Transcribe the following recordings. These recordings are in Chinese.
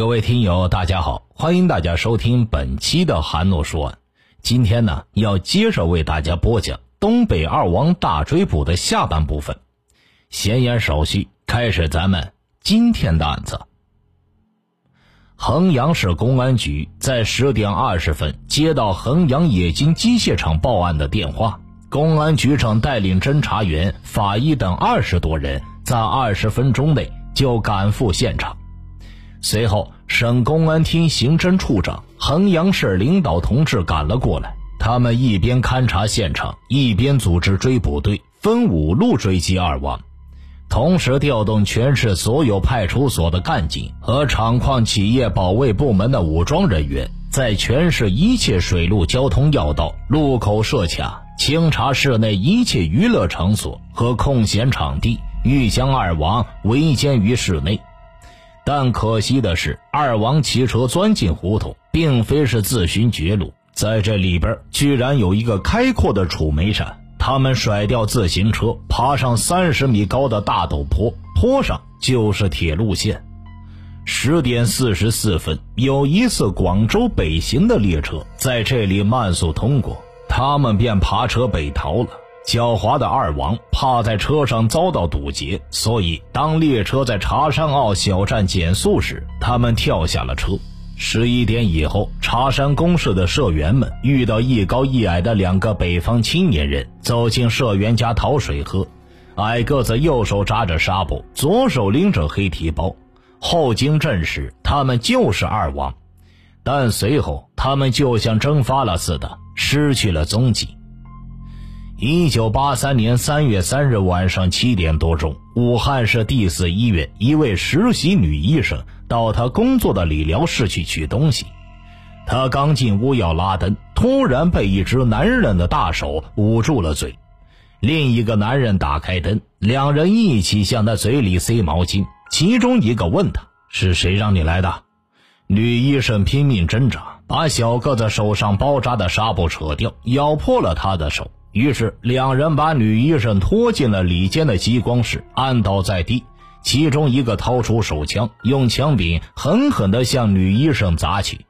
各位听友，大家好，欢迎大家收听本期的韩诺说案。今天呢，要接着为大家播讲东北二王大追捕的下半部分。闲言少叙，开始咱们今天的案子。衡阳市公安局在十点二十分接到衡阳冶金机械厂报案的电话，公安局长带领侦查员、法医等二十多人，在二十分钟内就赶赴现场。随后，省公安厅刑侦处长、衡阳市领导同志赶了过来。他们一边勘察现场，一边组织追捕队，分五路追击二王，同时调动全市所有派出所的干警和厂矿企业保卫部门的武装人员，在全市一切水陆交通要道、路口设卡，清查市内一切娱乐场所和空闲场地，欲将二王围歼于市内。但可惜的是，二王骑车钻进胡同，并非是自寻绝路，在这里边居然有一个开阔的楚梅山。他们甩掉自行车，爬上三十米高的大陡坡，坡上就是铁路线。十点四十四分，有一次广州北行的列车在这里慢速通过，他们便爬车北逃了。狡猾的二王怕在车上遭到堵截，所以当列车在茶山坳小站减速时，他们跳下了车。十一点以后，茶山公社的社员们遇到一高一矮的两个北方青年人走进社员家讨水喝。矮个子右手扎着纱布，左手拎着黑提包。后经证实，他们就是二王，但随后他们就像蒸发了似的，失去了踪迹。一九八三年三月三日晚上七点多钟，武汉市第四医院一位实习女医生到她工作的理疗室去取东西。她刚进屋要拉灯，突然被一只男人的大手捂住了嘴。另一个男人打开灯，两人一起向她嘴里塞毛巾。其中一个问她：“是谁让你来的？”女医生拼命挣扎，把小个子手上包扎的纱布扯掉，咬破了他的手。于是，两人把女医生拖进了里间的激光室，按倒在地。其中一个掏出手枪，用枪柄狠狠地向女医生砸去。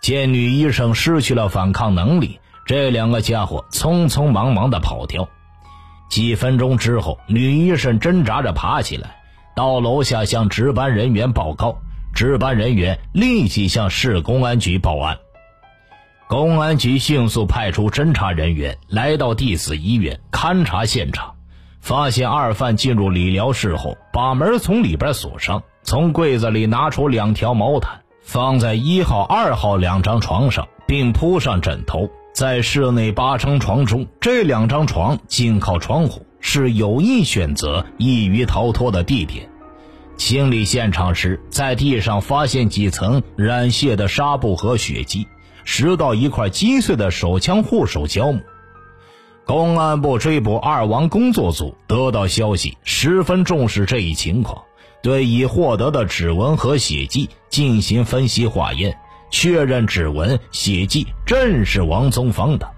见女医生失去了反抗能力，这两个家伙匆匆忙忙地跑掉。几分钟之后，女医生挣扎着爬起来，到楼下向值班人员报告。值班人员立即向市公安局报案。公安局迅速派出侦查人员来到第四医院勘察现场，发现二犯进入理疗室后，把门从里边锁上，从柜子里拿出两条毛毯，放在一号、二号两张床上，并铺上枕头。在室内八张床中，这两张床紧靠窗户，是有意选择易于逃脱的地点。清理现场时，在地上发现几层染血的纱布和血迹。拾到一块击碎的手枪护手胶木，公安部追捕二王工作组得到消息，十分重视这一情况，对已获得的指纹和血迹进行分析化验，确认指纹、血迹正是王宗芳的。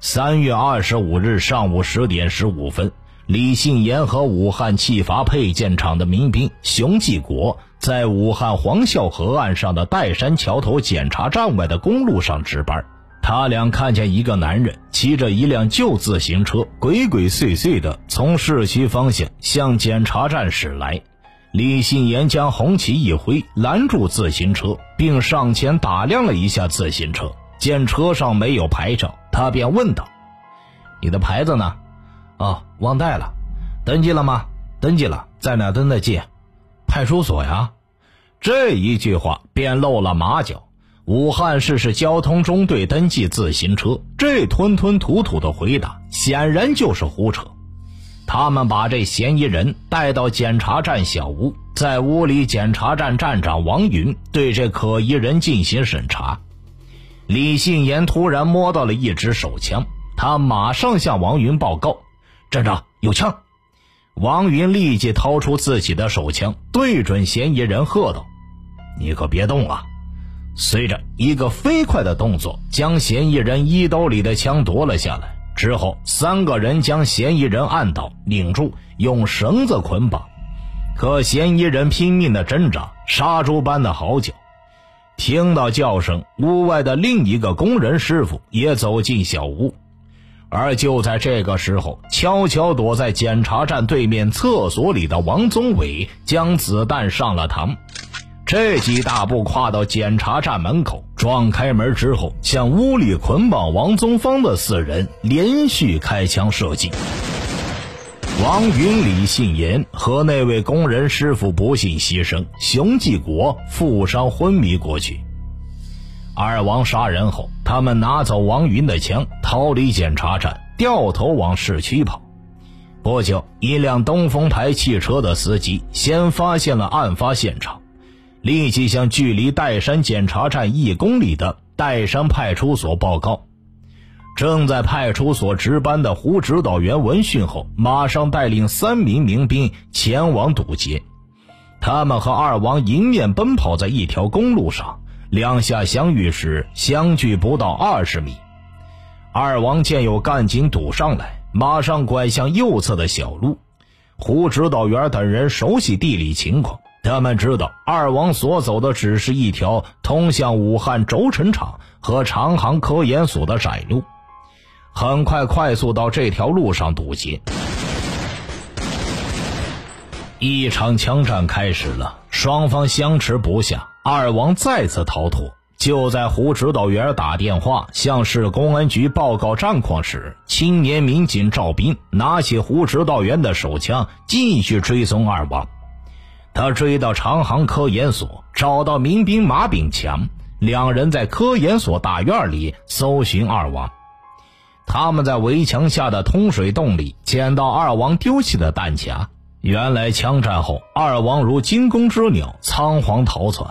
三月二十五日上午十点十五分。李信言和武汉汽阀配件厂的民兵熊继国在武汉黄孝河岸上的岱山桥头检查站外的公路上值班。他俩看见一个男人骑着一辆旧自行车，鬼鬼祟祟地从市区方向向检查站驶来。李信言将红旗一挥，拦住自行车，并上前打量了一下自行车，见车上没有牌照，他便问道：“你的牌子呢？”哦，忘带了，登记了吗？登记了，在哪登的记？派出所呀。这一句话便露了马脚。武汉市是交通中队登记自行车，这吞吞吐吐的回答显然就是胡扯。他们把这嫌疑人带到检查站小屋，在屋里，检查站站长王云对这可疑人进行审查。李信言突然摸到了一支手枪，他马上向王云报告。站长有枪，王云立即掏出自己的手枪，对准嫌疑人喝道：“你可别动啊！”随着一个飞快的动作，将嫌疑人衣兜里的枪夺了下来。之后，三个人将嫌疑人按倒、拧住，用绳子捆绑。可嫌疑人拼命的挣扎，杀猪般的嚎叫。听到叫声，屋外的另一个工人师傅也走进小屋。而就在这个时候，悄悄躲在检查站对面厕所里的王宗伟将子弹上了膛，这几大步跨到检查站门口，撞开门之后，向屋里捆绑王宗芳的四人连续开枪射击。王云、李信言和那位工人师傅不幸牺牲，熊继国负伤昏迷过去。二王杀人后，他们拿走王云的枪，逃离检查站，掉头往市区跑。不久，一辆东风牌汽车的司机先发现了案发现场，立即向距离岱山检查站一公里的岱山派出所报告。正在派出所值班的胡指导员闻讯后，马上带领三名民兵前往堵截。他们和二王迎面奔跑在一条公路上，两下相遇时相距不到二十米。二王见有干警堵上来，马上拐向右侧的小路。胡指导员等人熟悉地理情况，他们知道二王所走的只是一条通向武汉轴承厂和长航科研所的窄路。很快，快速到这条路上堵截。一场枪战开始了，双方相持不下。二王再次逃脱。就在胡指导员打电话向市公安局报告战况时，青年民警赵斌拿起胡指导员的手枪，继续追踪二王。他追到长航科研所，找到民兵马炳强，两人在科研所大院里搜寻二王。他们在围墙下的通水洞里捡到二王丢弃的弹夹。原来枪战后，二王如惊弓之鸟，仓皇逃窜。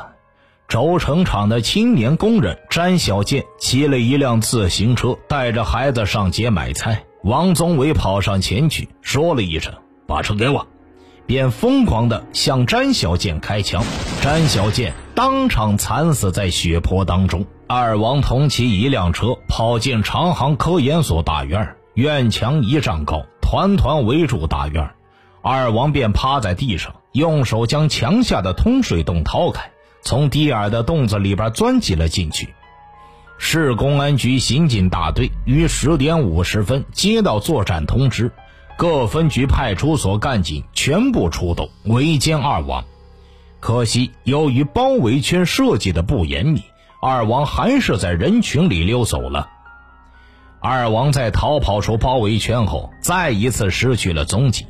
轴承厂的青年工人詹小建骑了一辆自行车，带着孩子上街买菜。王宗伟跑上前去，说了一声：“把车给我。”便疯狂地向詹小建开枪，詹小建当场惨死在血泊当中。二王同骑一辆车跑进长航科研所大院，院墙一丈高，团团围住大院。二王便趴在地上，用手将墙下的通水洞掏开，从低矮的洞子里边钻进了进去。市公安局刑警大队于十点五十分接到作战通知。各分局派出所干警全部出动围歼二王，可惜由于包围圈设计的不严密，二王还是在人群里溜走了。二王在逃跑出包围圈后，再一次失去了踪迹。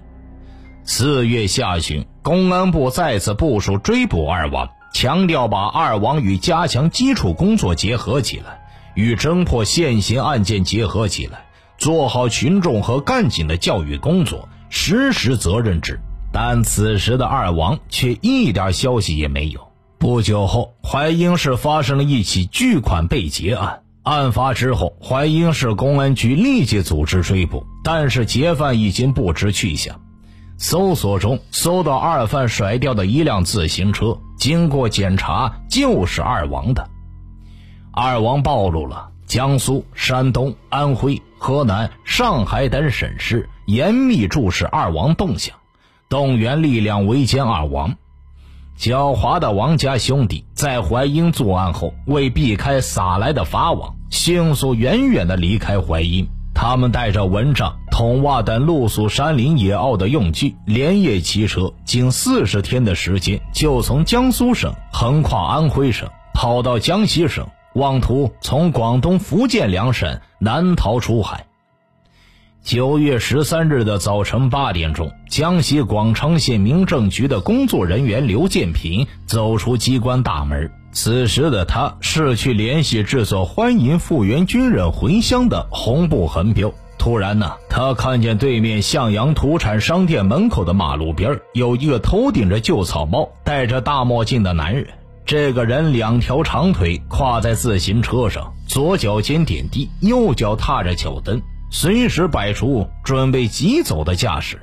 四月下旬，公安部再次部署追捕二王，强调把二王与加强基础工作结合起来，与侦破现行案件结合起来。做好群众和干警的教育工作，实施责任制。但此时的二王却一点消息也没有。不久后，淮阴市发生了一起巨款被劫案。案发之后，淮阴市公安局立即组织追捕，但是劫犯已经不知去向。搜索中搜到二犯甩掉的一辆自行车，经过检查就是二王的。二王暴露了。江苏、山东、安徽、河南、上海等省市严密注视二王动向，动员力量围歼二王。狡猾的王家兄弟在淮阴作案后，为避开撒来的法网，迅速远远地离开淮阴。他们带着蚊帐、筒袜等露宿山林野坳的用具，连夜骑车，仅四十天的时间，就从江苏省横跨安徽省，跑到江西省。妄图从广东、福建两省南逃出海。九月十三日的早晨八点钟，江西广昌县民政局的工作人员刘建平走出机关大门。此时的他是去联系制作欢迎复员军人回乡的红布横标。突然呢，他看见对面向阳土产商店门口的马路边有一个头顶着旧草帽、戴着大墨镜的男人。这个人两条长腿跨在自行车上，左脚尖点地，右脚踏着脚蹬，随时摆出准备急走的架势。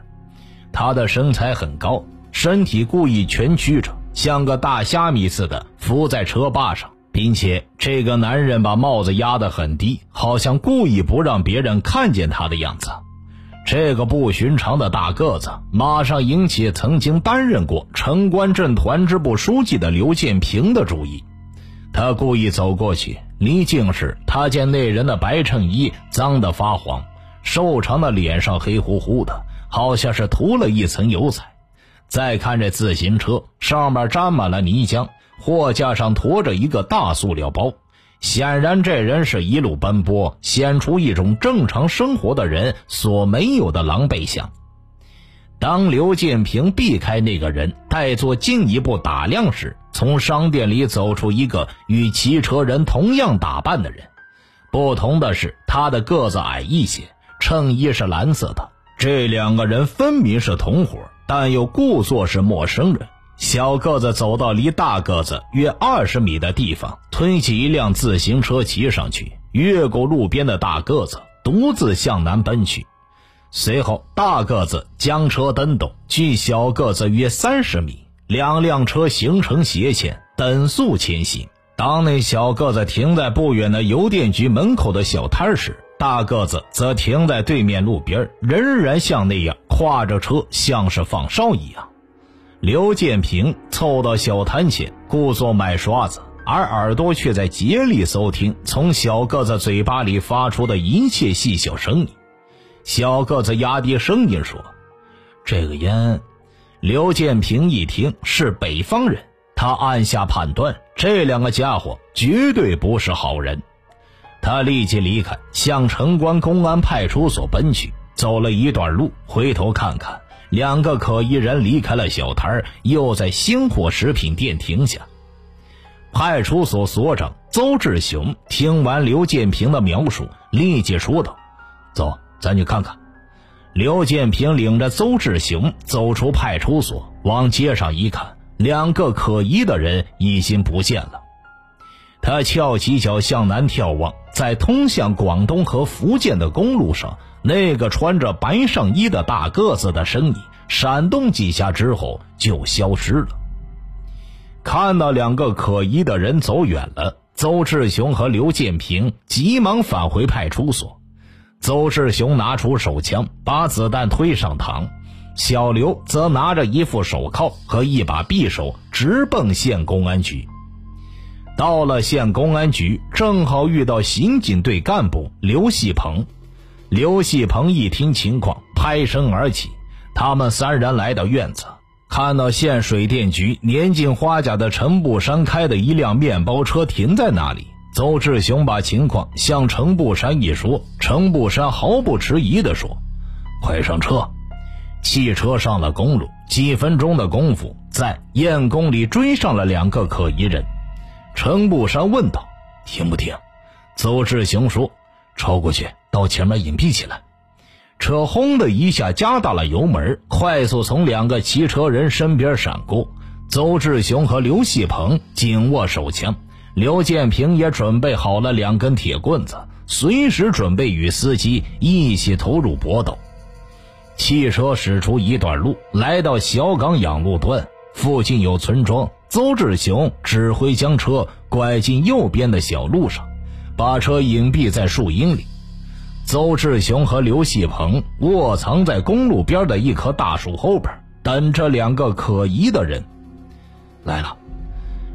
他的身材很高，身体故意蜷曲着，像个大虾米似的伏在车把上，并且这个男人把帽子压得很低，好像故意不让别人看见他的样子。这个不寻常的大个子马上引起曾经担任过城关镇团支部书记的刘建平的注意。他故意走过去，离近时，他见那人的白衬衣脏得发黄，瘦长的脸上黑乎乎的，好像是涂了一层油彩。再看这自行车，上面沾满了泥浆，货架上驮着一个大塑料包。显然，这人是一路奔波，显出一种正常生活的人所没有的狼狈相。当刘建平避开那个人，待做进一步打量时，从商店里走出一个与骑车人同样打扮的人，不同的是，他的个子矮一些，衬衣是蓝色的。这两个人分明是同伙，但又故作是陌生人。小个子走到离大个子约二十米的地方，推起一辆自行车骑上去，越过路边的大个子，独自向南奔去。随后，大个子将车蹬动，距小个子约三十米，两辆车形成斜线，等速前行。当那小个子停在不远的邮电局门口的小摊时，大个子则停在对面路边，仍然像那样挎着车，像是放哨一样。刘建平凑到小摊前，故作买刷子，而耳朵却在竭力搜听从小个子嘴巴里发出的一切细小声音。小个子压低声音说：“这个烟。”刘建平一听是北方人，他暗下判断，这两个家伙绝对不是好人。他立即离开，向城关公安派出所奔去。走了一段路，回头看看。两个可疑人离开了小摊又在星火食品店停下。派出所所长邹志雄听完刘建平的描述，立即说道：“走，咱去看看。”刘建平领着邹志雄走出派出所，往街上一看，两个可疑的人已经不见了。他翘起脚向南眺望，在通向广东和福建的公路上。那个穿着白上衣的大个子的身影闪动几下之后就消失了。看到两个可疑的人走远了，邹志雄和刘建平急忙返回派出所。邹志雄拿出手枪，把子弹推上膛；小刘则拿着一副手铐和一把匕首，直奔县公安局。到了县公安局，正好遇到刑警队干部刘细鹏。刘细鹏一听情况，拍身而起。他们三人来到院子，看到县水电局年近花甲的陈步山开的一辆面包车停在那里。邹志雄把情况向陈步山一说，陈步山毫不迟疑地说：“快上车！”汽车上了公路，几分钟的功夫，在燕宫里追上了两个可疑人。陈步山问道：“停不停？”邹志雄说：“超过去。”到前面隐蔽起来，车轰的一下加大了油门，快速从两个骑车人身边闪过。邹志雄和刘细鹏紧握手枪，刘建平也准备好了两根铁棍子，随时准备与司机一起投入搏斗。汽车驶出一段路，来到小岗养路段附近有村庄，邹志雄指挥将车拐进右边的小路上，把车隐蔽在树荫里。邹志雄和刘细鹏卧藏在公路边的一棵大树后边，等着两个可疑的人来了。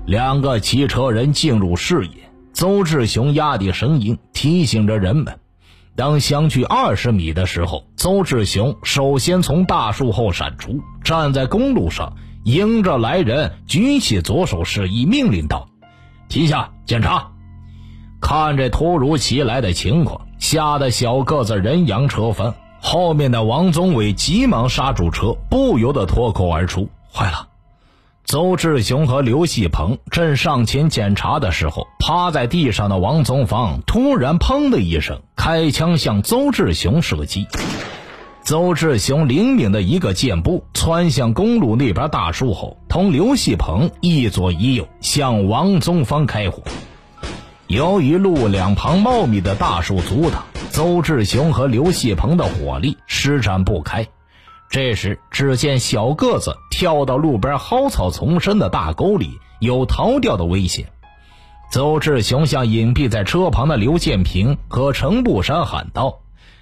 两个骑车人进入视野，邹志雄压低声音提醒着人们：当相距二十米的时候，邹志雄首先从大树后闪出，站在公路上，迎着来人，举起左手示意，命令道：“停下，检查。”看这突如其来的情况。吓得小个子人仰车翻，后面的王宗伟急忙刹住车，不由得脱口而出：“坏了！”邹志雄和刘细鹏正上前检查的时候，趴在地上的王宗芳突然“砰”的一声开枪向邹志雄射击。邹志雄灵敏的一个箭步窜向公路那边大树后，同刘细鹏一左一右向王宗芳开火。由于路两旁茂密的大树阻挡，邹志雄和刘细鹏的火力施展不开。这时，只见小个子跳到路边蒿草丛生的大沟里，有逃掉的危险。邹志雄向隐蔽在车旁的刘建平和程步山喊道：“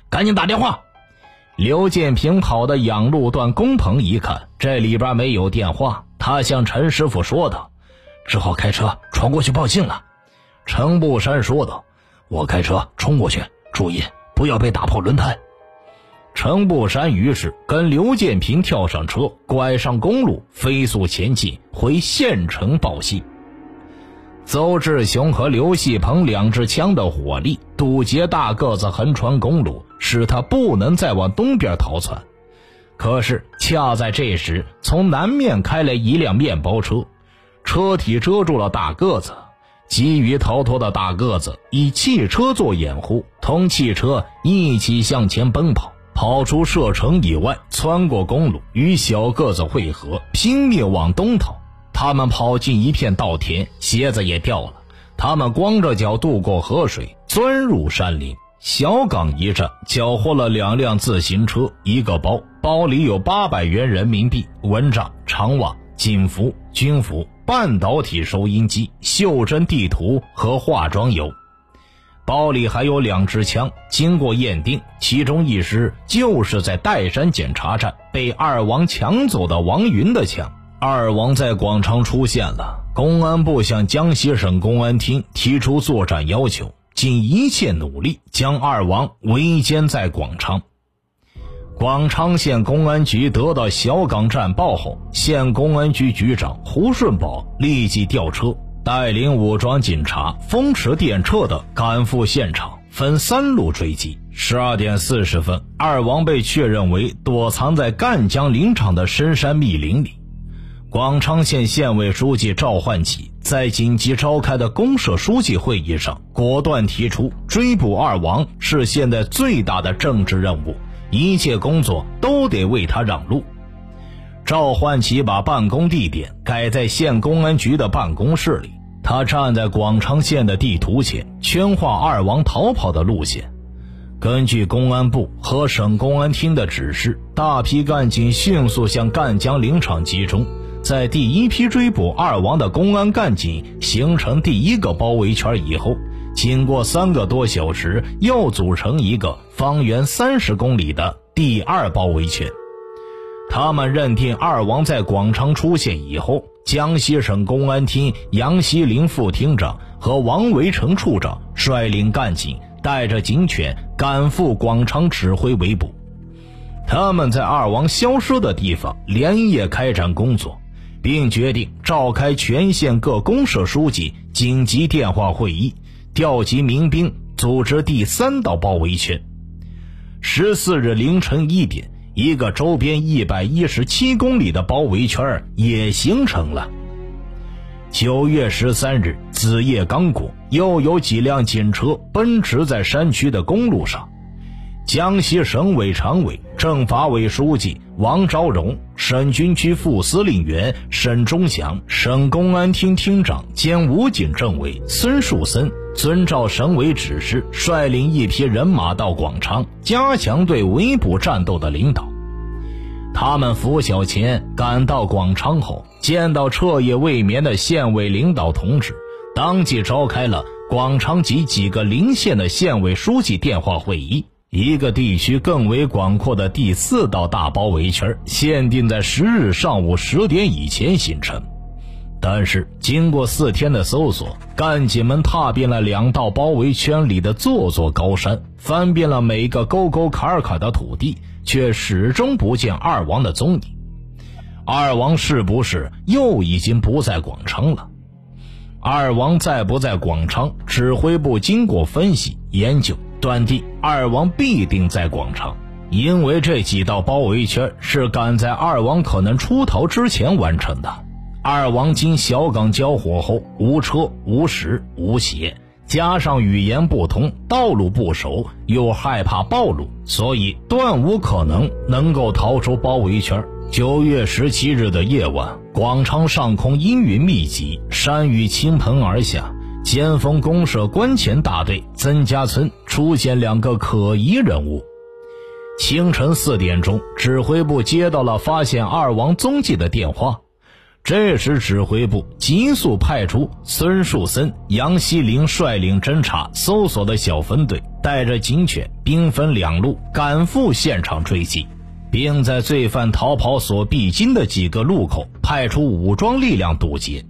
赶紧打电话！”刘建平跑到养路段工棚一看，这里边没有电话，他向陈师傅说道：“只好开车闯过去报信了。”程步山说道：“我开车冲过去，注意不要被打破轮胎。”程步山于是跟刘建平跳上车，拐上公路，飞速前进回县城报信。邹志雄和刘细鹏两支枪的火力堵截大个子横穿公路，使他不能再往东边逃窜。可是恰在这时，从南面开来一辆面包车，车体遮住了大个子。急于逃脱的大个子以汽车做掩护，同汽车一起向前奔跑，跑出射程以外，穿过公路，与小个子汇合，拼命往东逃。他们跑进一片稻田，鞋子也掉了。他们光着脚渡过河水，钻入山林。小岗一站，缴获了两辆自行车，一个包，包里有八百元人民币、蚊帐、长袜、警服、军服、半导体收音机、袖珍地图和化妆油。包里还有两支枪，经过验定，其中一支就是在岱山检查站被二王抢走的王云的枪。二王在广昌出现了，公安部向江西省公安厅提出作战要求，尽一切努力将二王围歼在广昌。广昌县公安局得到小岗战报后，县公安局局长胡顺宝立即调车，带领武装警察风驰电掣地赶赴现场，分三路追击。十二点四十分，二王被确认为躲藏在赣江林场的深山密林里。广昌县县委书记赵焕起在紧急召开的公社书记会议上，果断提出追捕二王是现在最大的政治任务，一切工作都得为他让路。赵焕起把办公地点改在县公安局的办公室里，他站在广昌县的地图前，圈画二王逃跑的路线。根据公安部和省公安厅的指示，大批干警迅速向赣江林场集中。在第一批追捕二王的公安干警形成第一个包围圈以后，经过三个多小时，又组成一个方圆三十公里的第二包围圈。他们认定二王在广昌出现以后，江西省公安厅杨锡林副厅长和王维成处长率领干警，带着警犬赶赴广昌指挥围捕。他们在二王消失的地方连夜开展工作。并决定召开全县各公社书记紧急电话会议，调集民兵组织第三道包围圈。十四日凌晨一点，一个周边一百一十七公里的包围圈也形成了。九月十三日子夜刚过，又有几辆警车奔驰在山区的公路上。江西省委常委、政法委书记王昭荣、省军区副司令员沈忠祥、省公安厅厅长兼武警政委孙树森，遵照省委指示，率领一批人马到广昌，加强对围捕战斗的领导。他们拂晓前赶到广昌后，见到彻夜未眠的县委领导同志，当即召开了广昌及几个邻县的县委书记电话会议。一个地区更为广阔的第四道大包围圈，限定在十日上午十点以前形成。但是，经过四天的搜索，干警们踏遍了两道包围圈里的座座高山，翻遍了每个沟沟坎坎的土地，却始终不见二王的踪影。二王是不是又已经不在广昌了？二王在不在广昌？指挥部经过分析研究。断定二王必定在广昌，因为这几道包围圈是赶在二王可能出逃之前完成的。二王经小岗交火后，无车、无食、无鞋，加上语言不通、道路不熟，又害怕暴露，所以断无可能能够逃出包围圈。九月十七日的夜晚，广昌上空阴云密集，山雨倾盆而下。先锋公社关前大队曾家村出现两个可疑人物。清晨四点钟，指挥部接到了发现二王踪迹的电话。这时，指挥部急速派出孙树森、杨希林率领侦察搜索的小分队，带着警犬，兵分两路赶赴现场追击，并在罪犯逃跑所必经的几个路口派出武装力量堵截。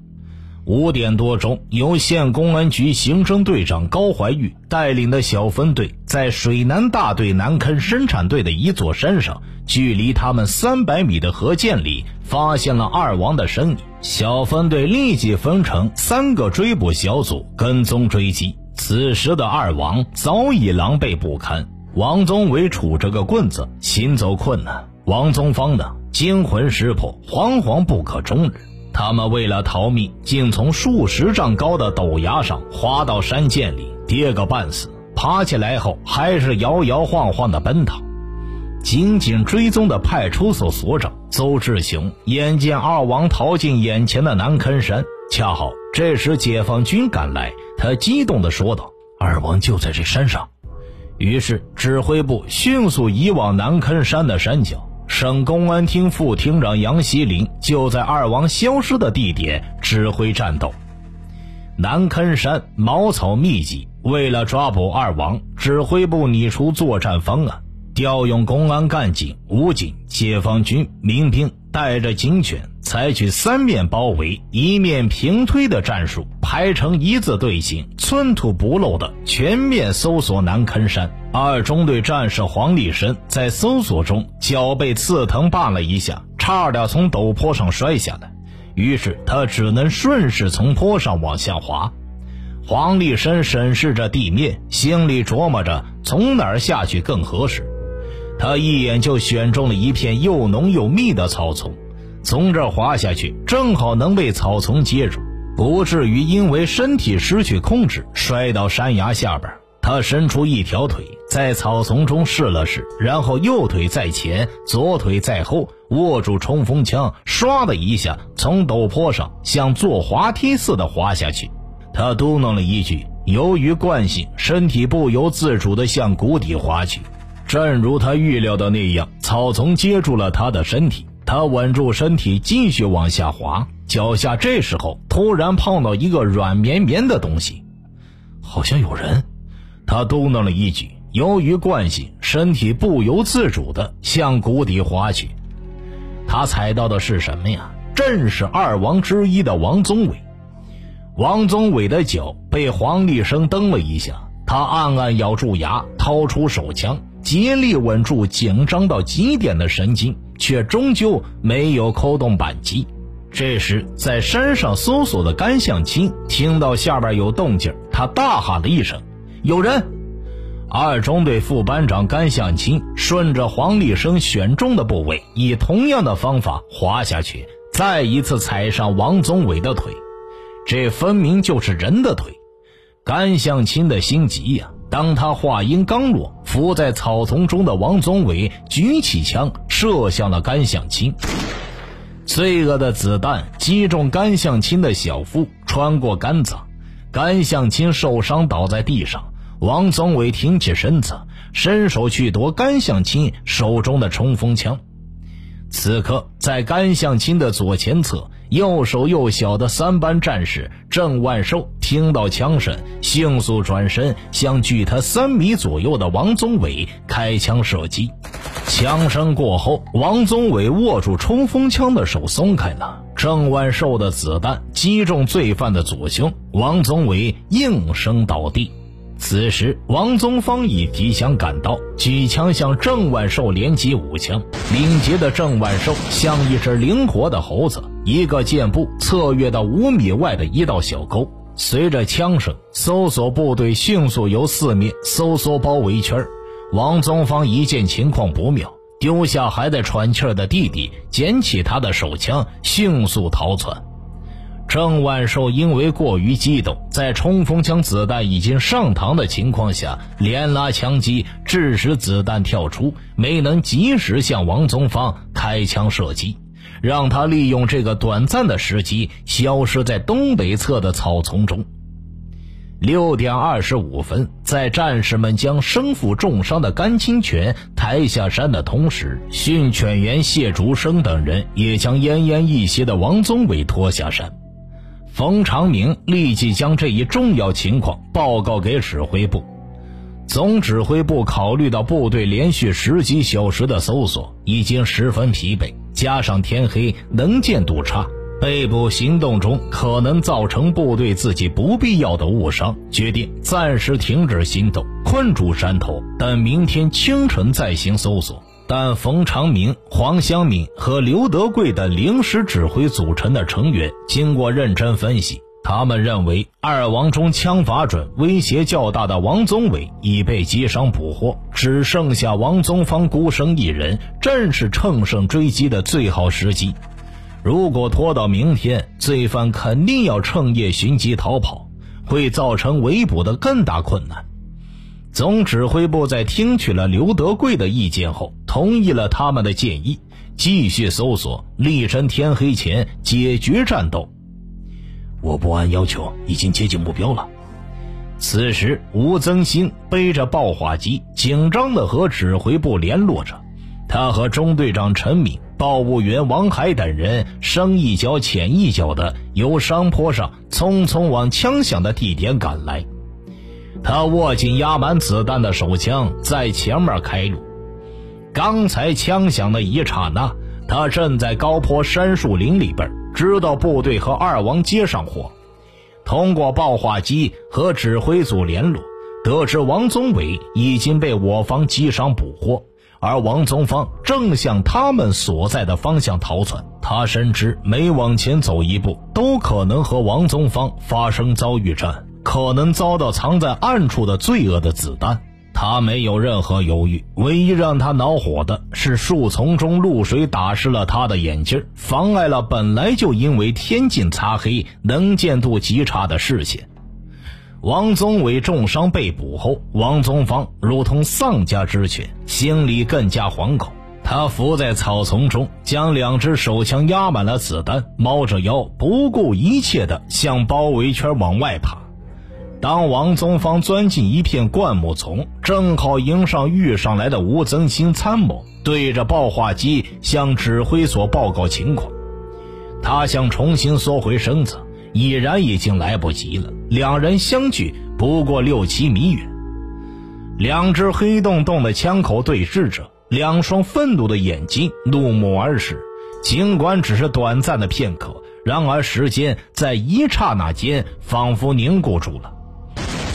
五点多钟，由县公安局刑侦队长高怀玉带领的小分队，在水南大队南坑生产队的一座山上。距离他们三百米的河涧里，发现了二王的身影。小分队立即分成三个追捕小组，跟踪追击。此时的二王早已狼狈不堪，王宗伟杵着个棍子，行走困难；王宗芳呢，惊魂失魄，惶惶不可终日。他们为了逃命，竟从数十丈高的陡崖上滑到山涧里，跌个半死。爬起来后，还是摇摇晃晃的奔逃。紧紧追踪的派出所所长邹志雄眼见二王逃进眼前的南坑山，恰好这时解放军赶来，他激动地说道：“二王就在这山上。”于是指挥部迅速移往南坑山的山脚。省公安厅副厅长杨锡林就在二王消失的地点指挥战斗。南坑山茅草密集，为了抓捕二王，指挥部拟出作战方案。调用公安干警、武警、解放军、民兵，带着警犬，采取三面包围、一面平推的战术，排成一字队形，寸土不漏的全面搜索南坑山。二中队战士黄立生在搜索中脚被刺疼绊了一下，差点从陡坡上摔下来，于是他只能顺势从坡上往下滑。黄立生审视着地面，心里琢磨着从哪儿下去更合适。他一眼就选中了一片又浓又密的草丛，从这儿滑下去，正好能被草丛接住，不至于因为身体失去控制摔到山崖下边。他伸出一条腿，在草丛中试了试，然后右腿在前，左腿在后，握住冲锋枪，唰的一下从陡坡上像坐滑梯似的滑下去。他嘟囔了一句：“由于惯性，身体不由自主地向谷底滑去。”正如他预料的那样，草丛接住了他的身体，他稳住身体，继续往下滑。脚下这时候突然碰到一个软绵绵的东西，好像有人。他嘟囔了一句，由于惯性，身体不由自主地向谷底滑去。他踩到的是什么呀？正是二王之一的王宗伟。王宗伟的脚被黄立生蹬了一下，他暗暗咬住牙，掏出手枪。竭力稳住紧张到极点的神经，却终究没有扣动扳机。这时，在山上搜索的甘向清听到下边有动静，他大喊了一声：“有人！”二中队副班长甘向清顺着黄立生选中的部位，以同样的方法滑下去，再一次踩上王宗伟的腿。这分明就是人的腿。甘向清的心急呀！当他话音刚落，伏在草丛中的王宗伟举起枪射向了甘向清。罪恶的子弹击中甘向清的小腹，穿过肝脏，甘向清受伤倒在地上。王宗伟挺起身子，伸手去夺甘向清手中的冲锋枪。此刻，在甘向清的左前侧。又手又小的三班战士郑万寿听到枪声，迅速转身向距他三米左右的王宗伟开枪射击。枪声过后，王宗伟握住冲锋枪的手松开了。郑万寿的子弹击中罪犯的左胸，王宗伟应声倒地。此时，王宗芳已提枪赶到，举枪向郑万寿连击五枪。敏捷的郑万寿像一只灵活的猴子，一个箭步侧跃到五米外的一道小沟。随着枪声，搜索部队迅速由四面搜索包围圈。王宗芳一见情况不妙，丢下还在喘气的弟弟，捡起他的手枪，迅速逃窜。郑万寿因为过于激动，在冲锋枪子弹已经上膛的情况下，连拉枪击，致使子弹跳出，没能及时向王宗芳开枪射击，让他利用这个短暂的时机消失在东北侧的草丛中。六点二十五分，在。战士们将身负重伤的甘清泉抬下山的同时，训犬员谢竹生等人也将奄奄一息的王宗伟拖下山。冯长明立即将这一重要情况报告给指挥部。总指挥部考虑到部队连续十几小时的搜索已经十分疲惫，加上天黑，能见度差。被捕行动中可能造成部队自己不必要的误伤，决定暂时停止行动，困住山头，等明天清晨再行搜索。但冯长明、黄湘敏和刘德贵等临时指挥组成的成员经过认真分析，他们认为二王中枪法准、威胁较大的王宗伟已被击伤捕获，只剩下王宗芳孤身一人，正是乘胜追击的最好时机。如果拖到明天，罪犯肯定要趁夜寻机逃跑，会造成围捕的更大困难。总指挥部在听取了刘德贵的意见后，同意了他们的建议，继续搜索，力争天黑前解决战斗。我不按要求已经接近目标了。此时，吴增新背着爆化机，紧张的和指挥部联络着。他和中队长陈敏、报务员王海等人深一脚浅一脚的由山坡上匆匆往枪响的地点赶来。他握紧压满子弹的手枪，在前面开路。刚才枪响的一刹那，他正在高坡杉树林里边，知道部队和二王接上火。通过报话机和指挥组联络，得知王宗伟已经被我方击伤捕获。而王宗芳正向他们所在的方向逃窜，他深知每往前走一步，都可能和王宗芳发生遭遇战，可能遭到藏在暗处的罪恶的子弹。他没有任何犹豫，唯一让他恼火的是树丛中露水打湿了他的眼镜，妨碍了本来就因为天近擦黑、能见度极差的视线。王宗伟重伤被捕后，王宗芳如同丧家之犬，心里更加惶恐。他伏在草丛中，将两只手枪压满了子弹，猫着腰，不顾一切地向包围圈往外爬。当王宗芳钻进一片灌木丛，正好迎上遇上来的吴增新参谋，对着报话机向指挥所报告情况。他想重新缩回身子。已然已经来不及了。两人相距不过六七米远，两只黑洞洞的枪口对视着，两双愤怒的眼睛怒目而视。尽管只是短暂的片刻，然而时间在一刹那间仿佛凝固住了。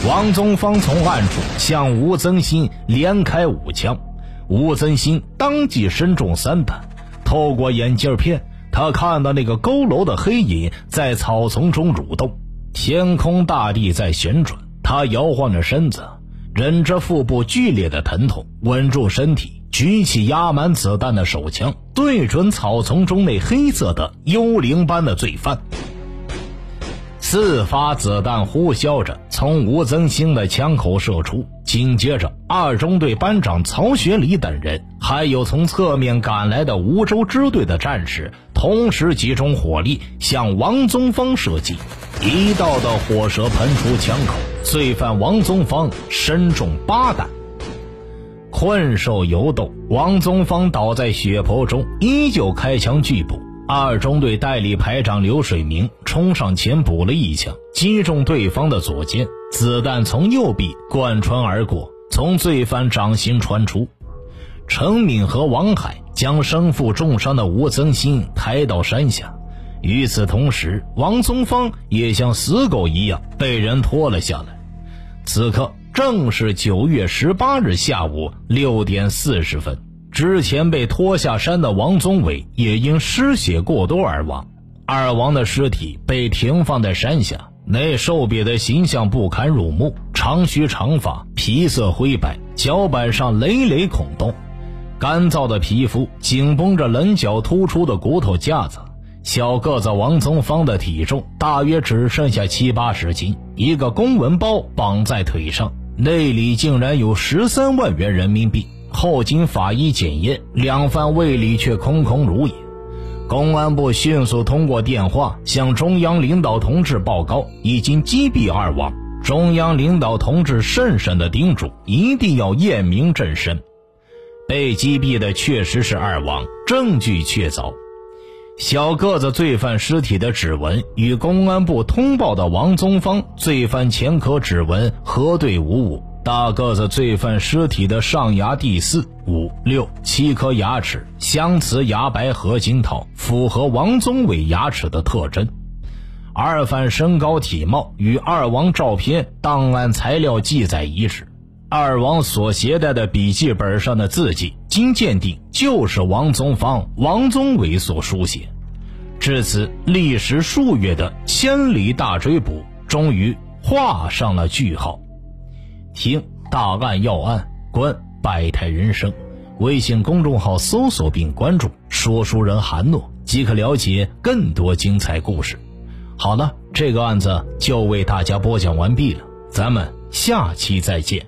王宗芳从暗处向吴增新连开五枪，吴增新当即身中三弹，透过眼镜片。他看到那个佝偻的黑影在草丛中蠕动，天空大地在旋转。他摇晃着身子，忍着腹部剧烈的疼痛，稳住身体，举起压满子弹的手枪，对准草丛中那黑色的幽灵般的罪犯。四发子弹呼啸着从吴增兴的枪口射出，紧接着，二中队班长曹学礼等人，还有从侧面赶来的梧州支队的战士，同时集中火力向王宗芳射击。一道道火舌喷出枪口，罪犯王宗芳身中八弹，困兽犹斗。王宗芳倒在血泊中，依旧开枪拒捕。二中队代理排长刘水明冲上前补了一枪，击中对方的左肩，子弹从右臂贯穿而过，从罪犯掌心穿出。陈敏和王海将身负重伤的吴增新抬到山下，与此同时，王松芳也像死狗一样被人拖了下来。此刻正是九月十八日下午六点四十分。之前被拖下山的王宗伟也因失血过多而亡，二王的尸体被停放在山下，那瘦瘪的形象不堪入目，长须长发，皮色灰白，脚板上累累孔洞，干燥的皮肤紧绷着棱角突出的骨头架子，小个子王宗芳的体重大约只剩下七八十斤，一个公文包绑在腿上，内里竟然有十三万元人民币。后经法医检验，两犯胃里却空空如也。公安部迅速通过电话向中央领导同志报告，已经击毙二王，中央领导同志深深的叮嘱，一定要验明正身。被击毙的确实是二王，证据确凿。小个子罪犯尸体的指纹与公安部通报的王宗芳罪犯前科指纹核对无误。大个子罪犯尸体的上牙第四、五、六、七颗牙齿镶瓷牙白合金套，符合王宗伟牙齿的特征。二犯身高体貌与二王照片档案材料记载一致。二王所携带的笔记本上的字迹，经鉴定就是王宗芳、王宗伟所书写。至此，历时数月的千里大追捕终于画上了句号。听大案要案，观百态人生。微信公众号搜索并关注“说书人韩诺”，即可了解更多精彩故事。好了，这个案子就为大家播讲完毕了，咱们下期再见。